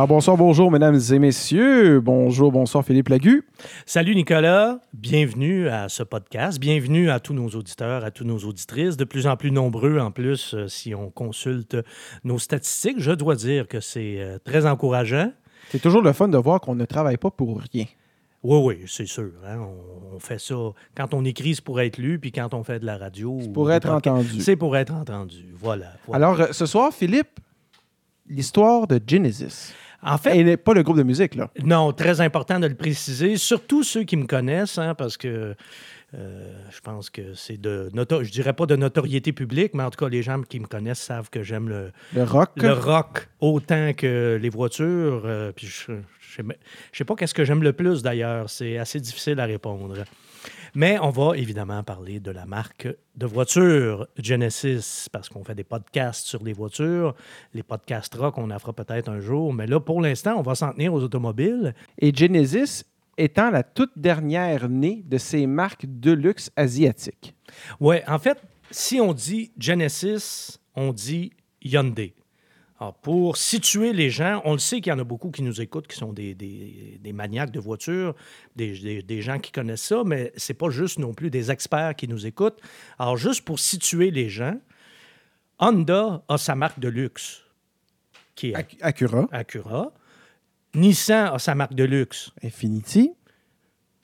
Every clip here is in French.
Alors bonsoir, bonjour mesdames et messieurs. Bonjour, bonsoir Philippe Lagu. Salut Nicolas, bienvenue à ce podcast. Bienvenue à tous nos auditeurs, à tous nos auditrices, de plus en plus nombreux en plus euh, si on consulte nos statistiques. Je dois dire que c'est euh, très encourageant. C'est toujours le fun de voir qu'on ne travaille pas pour rien. Oui, oui, c'est sûr. hein. On, on fait ça. Quand on écrit, c'est pour être lu, puis quand on fait de la radio. C'est pour ou être entendu. C'est pour être entendu. Voilà. voilà. Alors euh, ce soir, Philippe, l'histoire de Genesis. En fait, Et n'est pas le groupe de musique, là. Non, très important de le préciser, surtout ceux qui me connaissent, hein, parce que euh, je pense que c'est de, noto- je dirais pas de notoriété publique, mais en tout cas, les gens qui me connaissent savent que j'aime le, Le rock. le rock autant que les voitures. euh, puis je, je sais, je sais pas qu'est-ce que j'aime le plus d'ailleurs, c'est assez difficile à répondre. Mais on va évidemment parler de la marque de voiture Genesis, parce qu'on fait des podcasts sur les voitures. Les podcasts rock, on en fera peut-être un jour. Mais là, pour l'instant, on va s'en tenir aux automobiles. Et Genesis étant la toute dernière née de ces marques de luxe asiatiques. Ouais, en fait, si on dit Genesis, on dit Hyundai. Alors, pour situer les gens, on le sait qu'il y en a beaucoup qui nous écoutent, qui sont des, des- des maniaques de voitures, des, des- gens qui connaissent ça, mais c'est pas juste non plus des experts qui nous écoutent. Alors, juste pour situer les gens, Honda a sa marque de luxe, qui est Ac- Acura, Acura. Nissan a sa marque de luxe. Infiniti,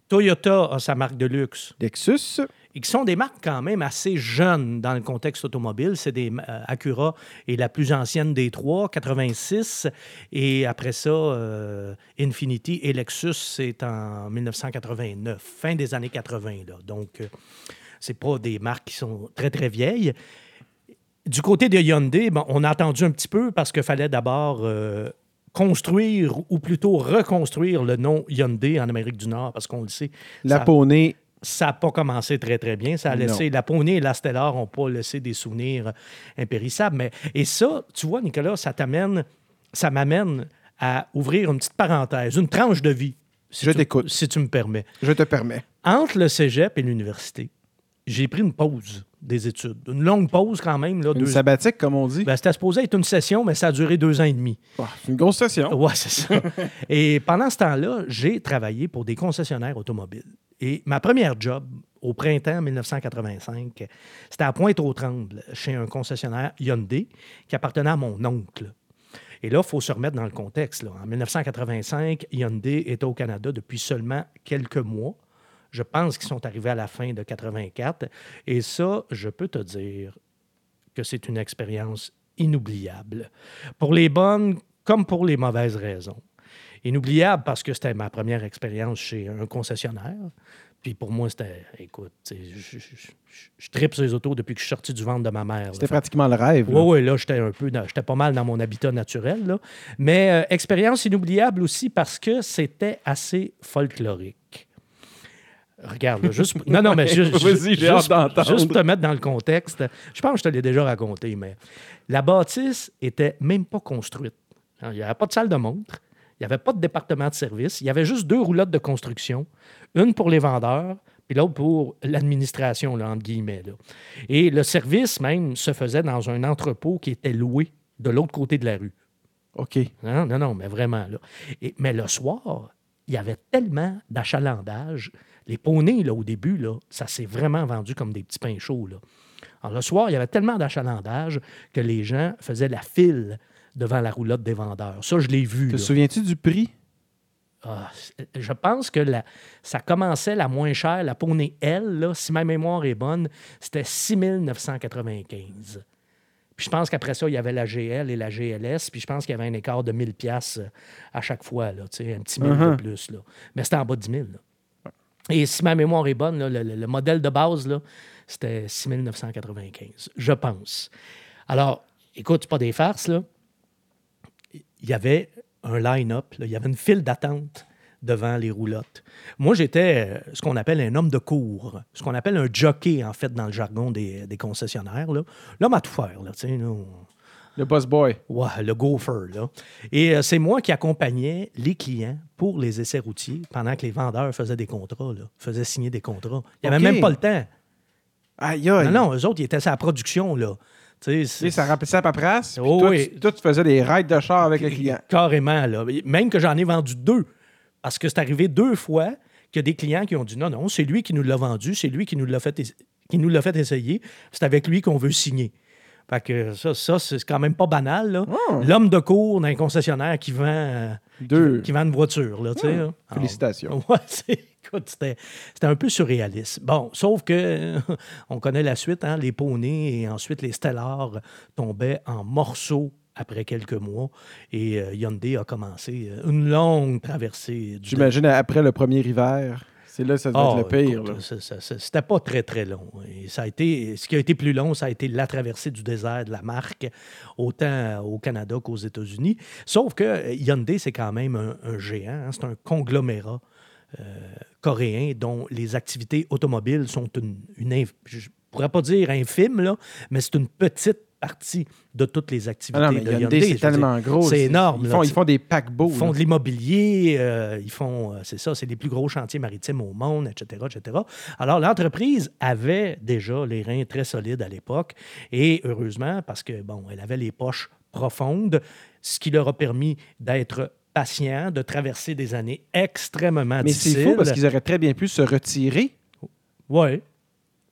Toyota a sa marque de luxe. Lexus, et qui sont des marques quand même assez jeunes dans le contexte automobile. C'est des euh, Acura est la plus ancienne des trois, 86, et après ça, euh, Infiniti et Lexus, c'est en 1989, fin des années 80. Là. Donc, euh, c'est pas des marques qui sont très, très vieilles. Du côté de Hyundai, bon, on a attendu un petit peu parce qu'il fallait d'abord euh, construire ou plutôt reconstruire le nom Hyundai en Amérique du Nord parce qu'on le sait. la ça- Poney, ça n'a pas commencé très, très bien. Ça a laissé, la Poney et la Stellar n'ont pas laissé des souvenirs impérissables. Mais, et ça, tu vois, Nicolas, ça t'amène, ça m'amène à ouvrir une petite parenthèse, une tranche de vie. Si Je t'écoute. Si tu me permets. je te permets. Entre le cégep et l'université, j'ai pris une pause des études. Une longue pause quand même. Là, Une deux- sabbatique, comme on dit. Ben, C'était supposé être une session, mais ça a duré deux ans et demi. Ah, c'est une grosse session. Oui, c'est ça. et pendant ce temps-là, j'ai travaillé pour des concessionnaires automobiles. Et ma première job au printemps 1985, c'était à Pointe-aux-Trembles, chez un concessionnaire Hyundai qui appartenait à mon oncle. Et là, il faut se remettre dans le contexte. là. En 1985, Hyundai était au Canada depuis seulement quelques mois. Je pense qu'ils sont arrivés à la fin de 84. Et ça, je peux te dire que c'est une expérience inoubliable. Pour les bonnes comme pour les mauvaises raisons. Inoubliable parce que c'était ma première expérience chez un concessionnaire. Puis pour moi, c'était, écoute, je, je, je, je tripe sur les autos depuis que je suis sorti du ventre de ma mère. là. C'était pratiquement le rêve. là. Oui, oui, là, j'étais un peu, j'étais pas mal dans mon habitat naturel, là. Mais euh, expérience inoubliable aussi parce que c'était assez folklorique. Regarde, là, juste. Non, non, mais juste, Vas-y, j'ai hâte juste, d'entendre. juste te mettre dans le contexte. Je pense que je te l'ai déjà raconté, mais la bâtisse était même pas construite. Il n'y avait pas de salle de montre, il n'y avait pas de département de service, il y avait juste deux roulottes de construction, une pour les vendeurs, puis l'autre pour l'administration, entre guillemets. là. Et le service même se faisait dans un entrepôt qui était loué de l'autre côté de la rue. OK. Non, non, non, mais vraiment. Là. Et- mais le soir, il y avait tellement d'achalandage. Les poneys, là, au début, là, ça s'est vraiment vendu comme des petits pains chauds. Là. Alors, le soir, il y avait tellement d'achalandage que les gens faisaient la file devant la roulotte des vendeurs. Ça, je l'ai vu. Te souviens-tu du prix? Ah, je pense que la- ça commençait la moins chère, la Poney L, là, si ma mémoire est bonne, c'était 6 995. Puis je pense qu'après ça, il y avait la GL et la GLS, puis je pense qu'il y avait un écart de 1000 pièces à chaque fois, là, un petit 1000 de Uh-huh. plus. Là. Mais c'était en bas de 10 000. là. Et si ma mémoire est bonne, le, le- le modèle de base, c'était 6 995, je pense. Alors, écoute, pas des farces, là. Il y avait un line-up, il y avait une file d'attente devant les roulottes. Moi, j'étais euh, ce qu'on appelle un homme de cour, ce qu'on appelle un jockey, en fait, dans le jargon des, concessionnaires. L'homme à tout faire, là, Le boss boy. Ouais, le gopher, là. Et euh, c'est moi qui accompagnais les clients pour les essais routiers pendant que les vendeurs faisaient des contrats, là, faisaient signer des contrats. Il n'y avait même pas le temps. Aïe, aïe. Non, non, eux autres, ils étaient à la production, là. Tu sais, ça remplissait la paperasse. Oh toi, oui. tu, toi, tu faisais des raids de char avec le client. Carrément, là. Même que j'en ai vendu deux. Parce que c'est arrivé deux fois a des clients qui ont dit non, non, c'est lui qui nous l'a vendu, c'est lui qui nous l'a fait, qui nous l'a fait essayer. C'est avec lui qu'on veut signer. Fait que ça, ça c'est quand même pas banal. Oh. L'homme de cours d'un concessionnaire qui vend, euh, Deux. qui vend une voiture. Là, tu sais, là. Alors, Félicitations. Ouais, c'était, un peu surréaliste. Bon, sauf que on connaît la suite, hein, les poneys et ensuite les Stellars tombaient en morceaux après quelques mois et euh, Hyundai a commencé euh, une longue traversée du J'imagine après le premier hiver. C'est là que ça devait ah, être le pire. ça- ça- C'était pas très, très long. Et ça a été, ce qui a été plus long, ça a été la traversée du désert de la marque, autant au Canada qu'aux États-Unis. Sauf que euh, Hyundai, c'est quand même un, un géant. hein. C'est un conglomérat euh, coréen dont les activités automobiles sont une, une je pourrais pas dire infime, là, mais c'est une petite partie de toutes les activités Ah non, mais de Hyundai, c'est dire, tellement gros. c'est énorme, Ils font, ils des paquebots. Ils font là. de l'immobilier, euh, ils font, euh, c'est ça, c'est les plus gros chantiers maritimes au monde, etc., etc. Alors, l'entreprise avait déjà les reins très solides à l'époque, et heureusement, parce que, bon, elle avait les poches profondes, ce qui leur a permis d'être patient, de traverser des années extrêmement Mais difficiles. c'est faux parce qu'ils auraient très bien pu se retirer. Oui.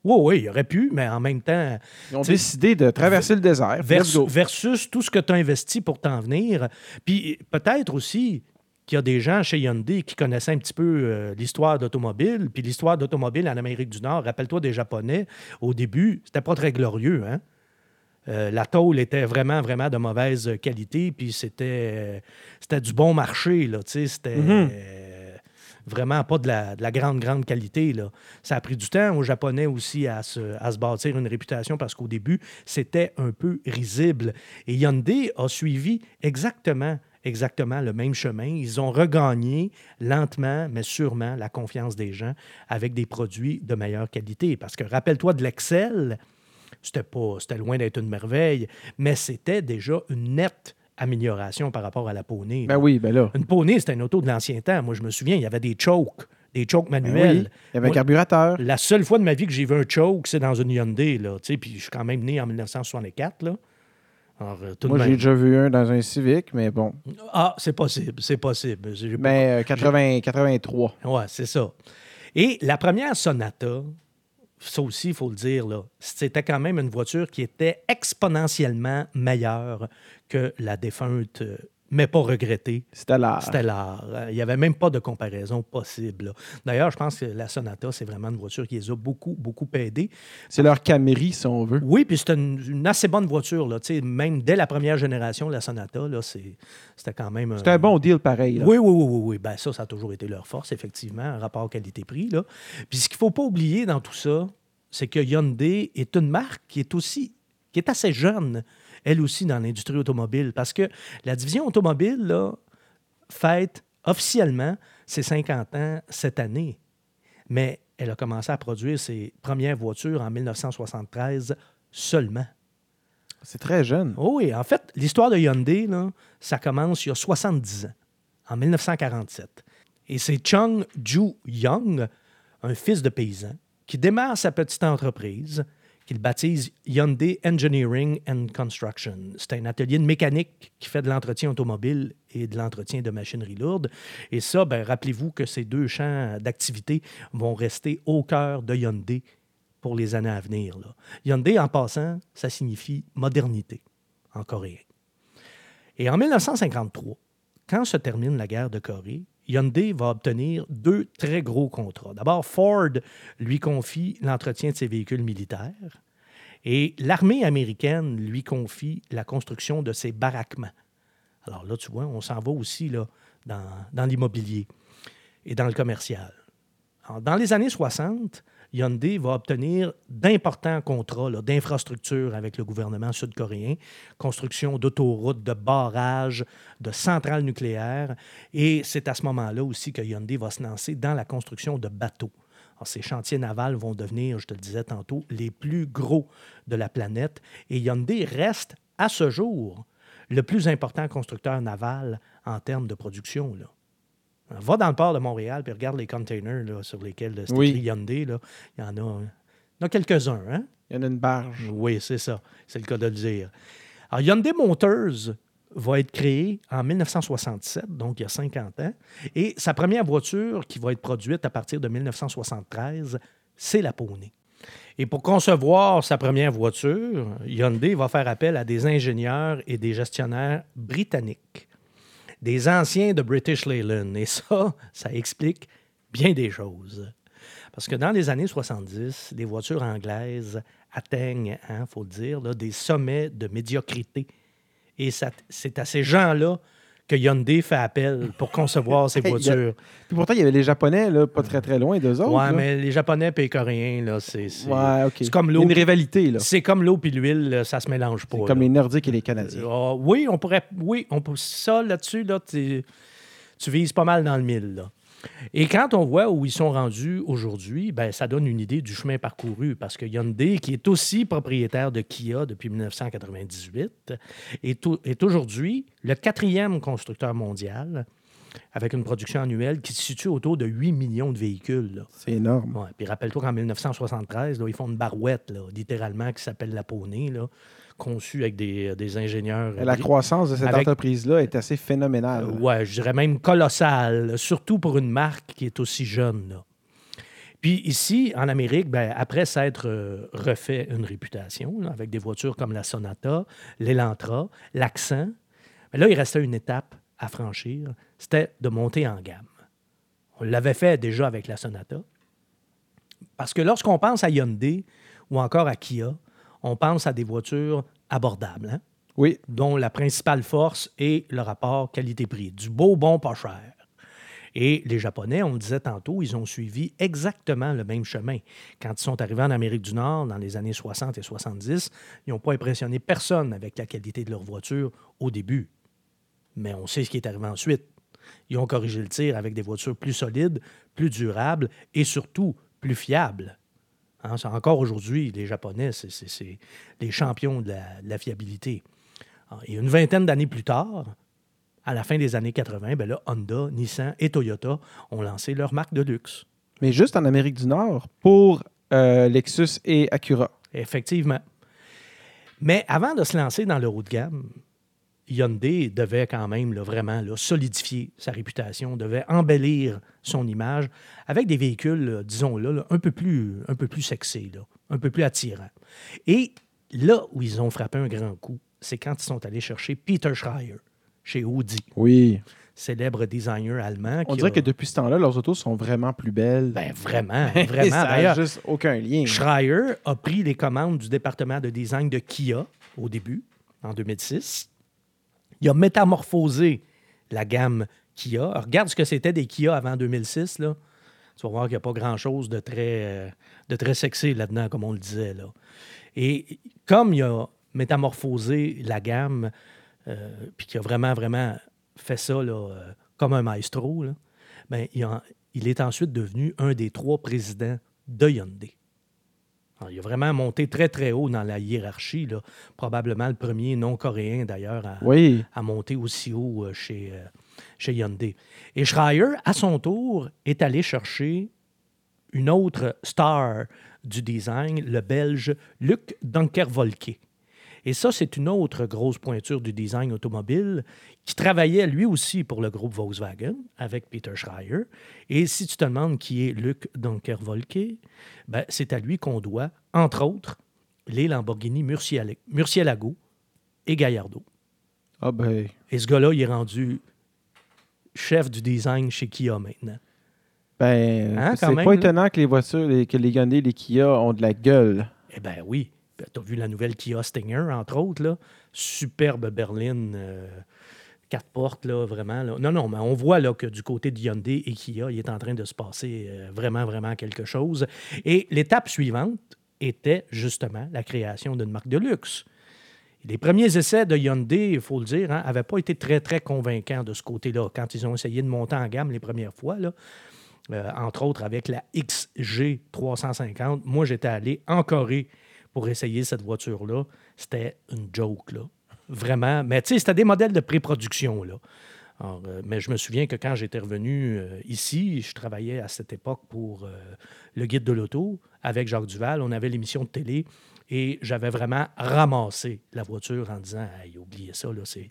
Oui, oui, il aurait pu, mais en même temps, Ils ont décidé de traverser le désert. Let's Vers- go. versus tout ce que tu as investi pour t'en venir. Puis peut-être aussi qu'il y a des gens chez Hyundai qui connaissaient un petit peu euh, l'histoire d'automobile. Puis l'histoire d'automobile en Amérique du Nord, rappelle-toi des Japonais, au début, c'était pas très glorieux. Hein? Euh, la tôle était vraiment, vraiment de mauvaise qualité, puis c'était, euh, c'était du bon marché, là, tu sais, c'était Mhm. Vraiment pas de la, de la grande, grande qualité, là. Ça a pris du temps aux Japonais aussi à se, à se bâtir une réputation parce qu'au début, c'était un peu risible. Et Hyundai a suivi exactement, exactement le même chemin. Ils ont regagné lentement, mais sûrement, la confiance des gens avec des produits de meilleure qualité. Parce que rappelle-toi de l'Excel, c'était c'était loin d'être une merveille, mais c'était déjà une nette amélioration par rapport à la Poney. Ben oui, ben là. Une Poney, c'était une auto de l'ancien temps. Moi, je me souviens, il y avait des chokes, des chokes Ben manuels. oui. Il y avait un carburateur. la seule fois de ma vie que j'ai vu un choke, c'est dans une Hyundai, là. Tu sais, puis je suis quand même né en 1964, là. Alors, euh, tout Moi, j'ai déjà vu un dans un Civic, mais bon. Ah, c'est possible, c'est possible. Pas- Mais euh, 80, 83. Ouais, c'est ça. Et la première Sonata, ça aussi, il faut le dire, c'était quand même une voiture qui était exponentiellement meilleure que la défunte, euh, mais pas regrettée, C'était là. Stellar. Euh, Il n'y avait même pas de comparaison possible. D'ailleurs, je pense que la Sonata, c'est vraiment une voiture qui les a beaucoup, beaucoup aidés. C'est leur Camry, si on veut. Oui, puis c'était une, une assez bonne voiture. Là. Tu sais, Même dès la première génération, la Sonata, là, c'était quand même... C'était un bon deal pareil. là. Oui, oui, oui, oui, oui. Ben, ça, ça a toujours été leur force, effectivement, un rapport qualité-prix. Puis ce qu'il ne faut pas oublier dans tout ça, c'est que Hyundai est une marque qui est aussi qui est assez jeune, elle aussi, dans l'industrie automobile. Parce que la division automobile, là, fête officiellement ses 50 ans cette année. Mais elle a commencé à produire ses premières voitures en 1973 seulement. C'est très jeune. Oh oui, en fait, l'histoire de Hyundai, là, ça commence il y a 70 ans, en 1947. Et c'est Chung Ju Young, un fils de paysan, qui démarre sa petite entreprise qu'il baptise Hyundai Engineering and Construction. C'est un atelier de mécanique qui fait de l'entretien automobile et de l'entretien de machinerie lourde. Et ça, ben, rappelez-vous que ces deux champs d'activité vont rester au cœur de Hyundai pour les années à venir. Hyundai, en passant, ça signifie modernité en coréen. Et en 1953, quand se termine la guerre de Corée, Hyundai va obtenir deux très gros contrats. D'abord, Ford lui confie l'entretien de ses véhicules militaires et l'armée américaine lui confie la construction de ses baraquements. Alors là, tu vois, on s'en va aussi dans, l'immobilier et dans le commercial. Dans les années 60, Hyundai va obtenir d'importants contrats d'infrastructures avec le gouvernement sud-coréen, construction d'autoroutes, de barrages, de centrales nucléaires. Et c'est à ce moment-là aussi que Hyundai va se lancer dans la construction de bateaux. Ces chantiers navals vont devenir, je te le disais tantôt, les plus gros de la planète. Et Hyundai reste, à ce jour, le plus important constructeur naval en termes de production. Va dans le port de Montréal et regarde les containers là, sur lesquels c'est Oui. écrit Hyundai. Là. Il y en a, il y en a quelques-uns. Hein? Il y en a une barge. Oui, c'est ça. C'est le cas de le dire. Alors, Hyundai Motors va être créé en 1967, donc il y a 50 ans. Et sa première voiture qui va être produite à partir de 1973, c'est la Pony. Et pour concevoir sa première voiture, Hyundai va faire appel à des ingénieurs et des gestionnaires britanniques, des anciens de British Leyland. Et ça, ça explique bien des choses. Parce que dans les années 70, les voitures anglaises atteignent, il faut le dire, des sommets de médiocrité. Et c'est à ces gens-là que Hyundai fait appel pour concevoir a- voitures. Puis pourtant, il y avait les Japonais, là, pas très très loin d'eux autres. Ouais, là. mais les Japonais et les Coréens, là, c'est... c'est- Ouais, OK. c'est comme Il y a l'eau. une rivalité, là. C'est comme l'eau puis l'huile, ça se mélange pas. C'est comme les Nordiques et les Canadiens. Ah, oui, on pourrait. Oui, on peut. Ça, là-dessus, là, tu tu vises pas mal dans le mille. Là. Et quand on voit où ils sont rendus aujourd'hui, ben, ça donne une idée du chemin parcouru parce que Hyundai, qui est aussi propriétaire de Kia depuis 1998, est, au- est aujourd'hui le quatrième constructeur mondial avec une production annuelle qui se situe autour de 8 millions de véhicules. C'est énorme. Ouais, Puis rappelle-toi qu'en 1973, là, ils font une barouette, là, littéralement, qui s'appelle la Poney, là, conçue avec des, des ingénieurs. La croissance de cette Avec- entreprise-là est assez phénoménale. euh, ouais, je dirais même colossale, surtout pour une marque qui est aussi jeune. là. Puis ici, en Amérique, ben, après s'être euh, refait une réputation, là, avec des voitures comme la Sonata, l'Elantra, l'Accent, ben là, il restait une étape à franchir, c'était de monter en gamme. On l'avait fait déjà avec la Sonata. Parce que lorsqu'on pense à Hyundai ou encore à Kia, on pense à des voitures abordables. hein? Oui, dont la principale force est le rapport qualité-prix. Du beau, bon, pas cher. Et les Japonais, on le disait tantôt, ils ont suivi exactement le même chemin. Quand ils sont arrivés en Amérique du Nord dans les années 60 et 70, ils n'ont pas impressionné personne avec la qualité de leur voiture au début. Mais on sait ce qui est arrivé ensuite. Ils ont corrigé le tir avec des voitures plus solides, plus durables et surtout plus fiables. Hein, encore aujourd'hui, les Japonais, c'est- les champions de la, de la fiabilité. Ah, Et une vingtaine d'années plus tard, à la fin des années 80, ben là, Honda, Nissan et Toyota ont lancé leur marque de luxe. mais juste en Amérique du Nord pour euh, Lexus et Acura. Effectivement. Mais avant de se lancer dans le haut de gamme, Hyundai devait quand même là, vraiment là, solidifier sa réputation, devait embellir son image avec des véhicules, là, disons-le, un, peu plus, un peu plus sexy, là, un peu plus attirants. Et là où ils ont frappé un grand coup, c'est quand ils sont allés chercher Peter Schreier chez Audi, Oui. célèbre designer allemand. On dirait a- que depuis ce temps-là, leurs autos sont vraiment plus belles. Ben, vraiment, vraiment. ça n'a juste aucun lien. Schreier a pris les commandes du département de design de Kia au début, en 2006. Il a métamorphosé la gamme Kia. Regarde ce que c'était des Kia avant 2006. Là. Tu vas voir qu'il n'y a pas grand-chose de très, euh, de très sexy là-dedans, comme on le disait. Et comme il a métamorphosé la gamme, euh, puis qu'il a vraiment, vraiment fait ça euh, comme un maestro, là, ben, il, il est ensuite devenu un des trois présidents de Hyundai. Alors, il a vraiment monté très, très haut dans la hiérarchie. là. Probablement le premier non-coréen, d'ailleurs, à, Oui. à monter aussi haut euh, chez, euh, chez Hyundai. Et Schreier, à son tour, est allé chercher une autre star du design, le Belge Luc Dunkervolke. Et ça, c'est une autre grosse pointure du design automobile qui travaillait lui aussi pour le groupe Volkswagen avec Peter Schreier. Et si tu te demandes qui est Luc Dunkervolke, ben, c'est à lui qu'on doit, entre autres, les Lamborghini Murcielago et Gallardo. Ah ben, Et ce gars-là, il est rendu chef du design chez Kia maintenant. ben Hein, c'est pas là. étonnant que les voitures, les- que les Hyundai et les Kia ont de la gueule. Eh bien oui. Tu as vu la nouvelle Kia Stinger, entre autres. Là. Superbe berline, euh, quatre portes, là, vraiment. là. Non, non, mais on voit là, que du côté de Hyundai et Kia, il est en train de se passer euh, vraiment, vraiment quelque chose. Et l'étape suivante était justement la création d'une marque de luxe. Les premiers essais de Hyundai, il faut le dire, n'avaient pas été très, très convaincants de ce côté-là. Quand ils ont essayé de monter en gamme les premières fois, là, euh, entre autres avec la XG 350, moi, j'étais allé en Corée pour essayer cette voiture-là. C'était une joke. Vraiment. Mais tu sais, c'était des modèles de pré-production, là. Euh, mais je me souviens que quand j'étais revenu euh, ici, je travaillais à cette époque pour euh, le guide de l'auto avec Jacques Duval. On avait l'émission de télé Et j'avais vraiment ramassé la voiture en disant Hey, oubliez ça, là, c'est.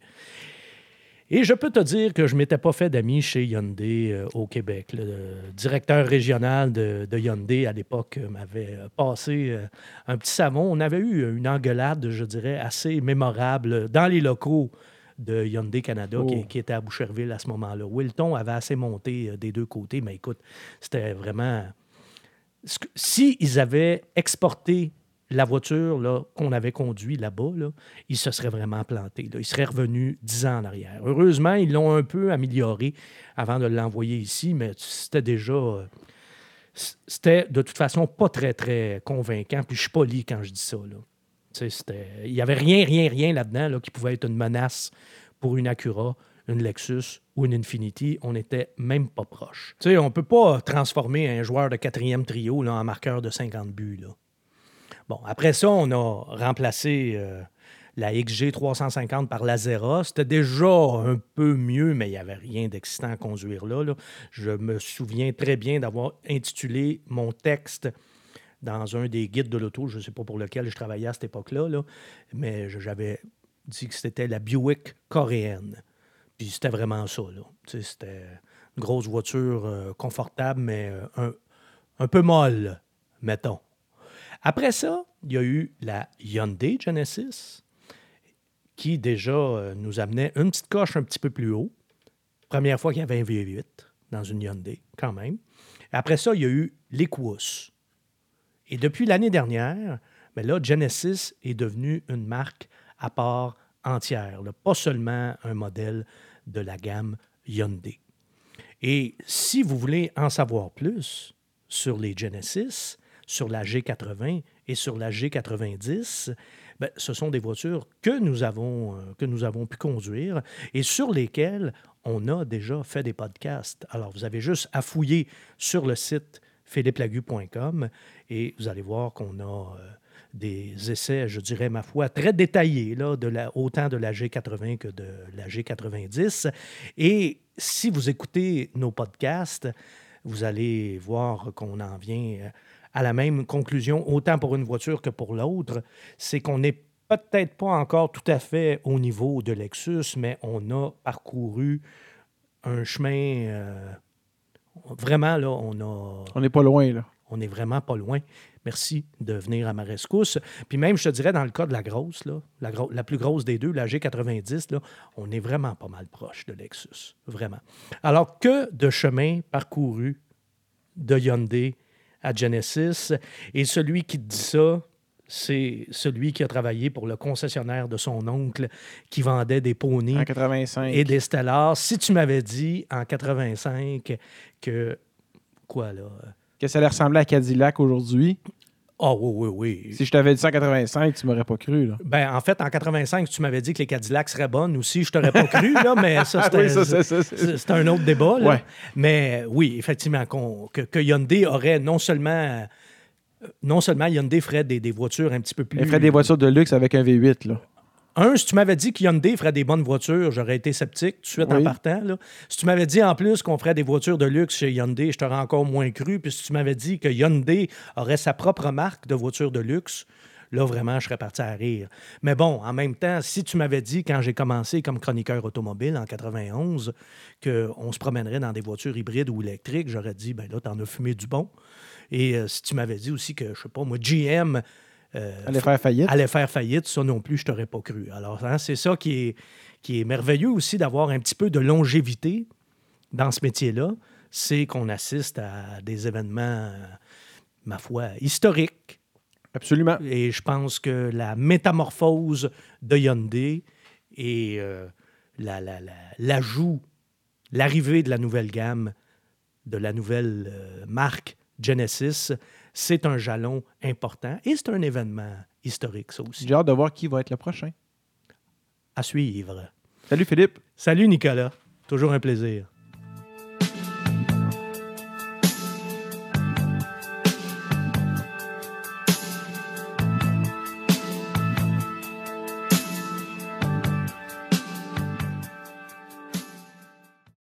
Et je peux te dire que je ne m'étais pas fait d'amis chez Hyundai euh, au Québec. Le directeur régional de, de Hyundai à l'époque euh, m'avait euh, passé euh, un petit savon. On avait eu une engueulade, je dirais, assez mémorable dans les locaux de Hyundai Canada qui, Oh. qui était à Boucherville à ce moment-là. Wilton avait assez monté euh, des deux côtés, mais écoute, c'était vraiment. que- Si ils avaient exporté la voiture qu'on avait conduite là-bas, là, ils se seraient vraiment plantés. là. Ils seraient revenus dix ans en arrière. Heureusement, ils l'ont un peu amélioré avant de l'envoyer ici, mais c'était déjà. euh, C'était de toute façon pas très, très convaincant. Puis je suis poli quand je dis ça. Là. Il n'y avait rien, rien, rien là-dedans là, qui pouvait être une menace pour une Acura, une Lexus ou une Infinity. On n'était même pas proche. On ne peut pas transformer un joueur de quatrième trio là, en marqueur de 50 buts. Bon, après ça, on a remplacé euh, la XG 350 par la Zera. C'était déjà un peu mieux, mais il n'y avait rien d'excitant à conduire là. Je me souviens très bien d'avoir intitulé mon texte dans un des guides de l'auto, je ne sais pas pour lequel je travaillais à cette époque-là, là, mais j'avais dit que c'était la Buick coréenne. Puis c'était vraiment ça. C'était une grosse voiture euh, confortable, mais euh, un peu molle, mettons. Après ça, il y a eu la Hyundai Genesis, qui déjà euh, nous amenait une petite coche un petit peu plus haut. Première fois qu'il y avait un V8 dans une Hyundai, quand même. Après ça, il y a eu l'Equus. Et depuis l'année dernière, ben là, Genesis est devenu une marque à part entière, pas seulement un modèle de la gamme Hyundai. Et si vous voulez en savoir plus sur les Genesis, sur la G80 et sur la G90, ben, ce sont des voitures que nous, avons, euh, que nous avons pu conduire et sur lesquelles on a déjà fait des podcasts. Alors, vous avez juste à fouiller sur le site philippelagu.com et vous allez voir qu'on a euh, des essais, je dirais, ma foi, très détaillés, là, de la, autant de la G80 que de la G90. Et si vous écoutez nos podcasts, vous allez voir qu'on en vient euh, à la même conclusion, autant pour une voiture que pour l'autre, c'est qu'on n'est peut-être pas encore tout à fait au niveau de Lexus, mais on a parcouru un chemin... euh, vraiment, là, on a... On n'est pas loin, là. On n'est vraiment pas loin. Merci de venir à ma rescousse. Puis même, je te dirais, dans le cas de la grosse, là, la, gro- la plus grosse des deux, la G90, là, on est vraiment pas mal proche de Lexus. Vraiment. Alors, que de chemin parcouru de Hyundai à Genesis. Et celui qui dit ça, c'est celui qui a travaillé pour le concessionnaire de son oncle qui vendait des poneys En 85. et des Stellars. Si tu m'avais dit en 85 que... Quoi, là? Que ça allait ressembler à Cadillac aujourd'hui? Ah oui, oui, oui. Si je t'avais dit ça en 85, tu m'aurais pas cru, là. Ben, en fait, en 85, tu m'avais dit que les Cadillacs seraient bonnes aussi. Je t'aurais pas cru, là, mais ça, c'était Oui, ça, c'est- ça, c'est- c'est- c'est un autre débat. là. Ouais. Mais oui, effectivement, qu'on- que, que Hyundai aurait non seulement... euh, Non seulement Hyundai ferait des, des voitures un petit peu plus... Elle ferait des voitures de luxe avec un V8, là. Un, si tu m'avais dit que Hyundai ferait des bonnes voitures, j'aurais été sceptique tout de suite en partant. là. Si tu m'avais dit en plus qu'on ferait des voitures de luxe chez Hyundai, je t'aurais encore moins cru. Puis si tu m'avais dit que Hyundai aurait sa propre marque de voitures de luxe, là, vraiment, je serais parti à rire. Mais bon, en même temps, si tu m'avais dit, quand j'ai commencé comme chroniqueur automobile en 91, qu'on se promènerait dans des voitures hybrides ou électriques, j'aurais dit, ben là, t'en as fumé du bon. Et euh, si tu m'avais dit aussi que, je sais pas, moi, GM... euh, Allait faire faillite. allait faire faillite, ça non plus, je t'aurais pas cru. Alors, hein, c'est ça qui est, qui est merveilleux aussi d'avoir un petit peu de longévité dans ce métier-là, c'est qu'on assiste à des événements, euh, ma foi, historiques. Absolument. Et je pense que la métamorphose de Hyundai et euh, la- la- la- l'ajout, l'arrivée de la nouvelle gamme, de la nouvelle euh, marque Genesis, c'est un jalon important et c'est un événement historique, ça aussi. J'ai hâte de voir qui va être le prochain. À suivre. Salut Philippe. Salut Nicolas, toujours un plaisir.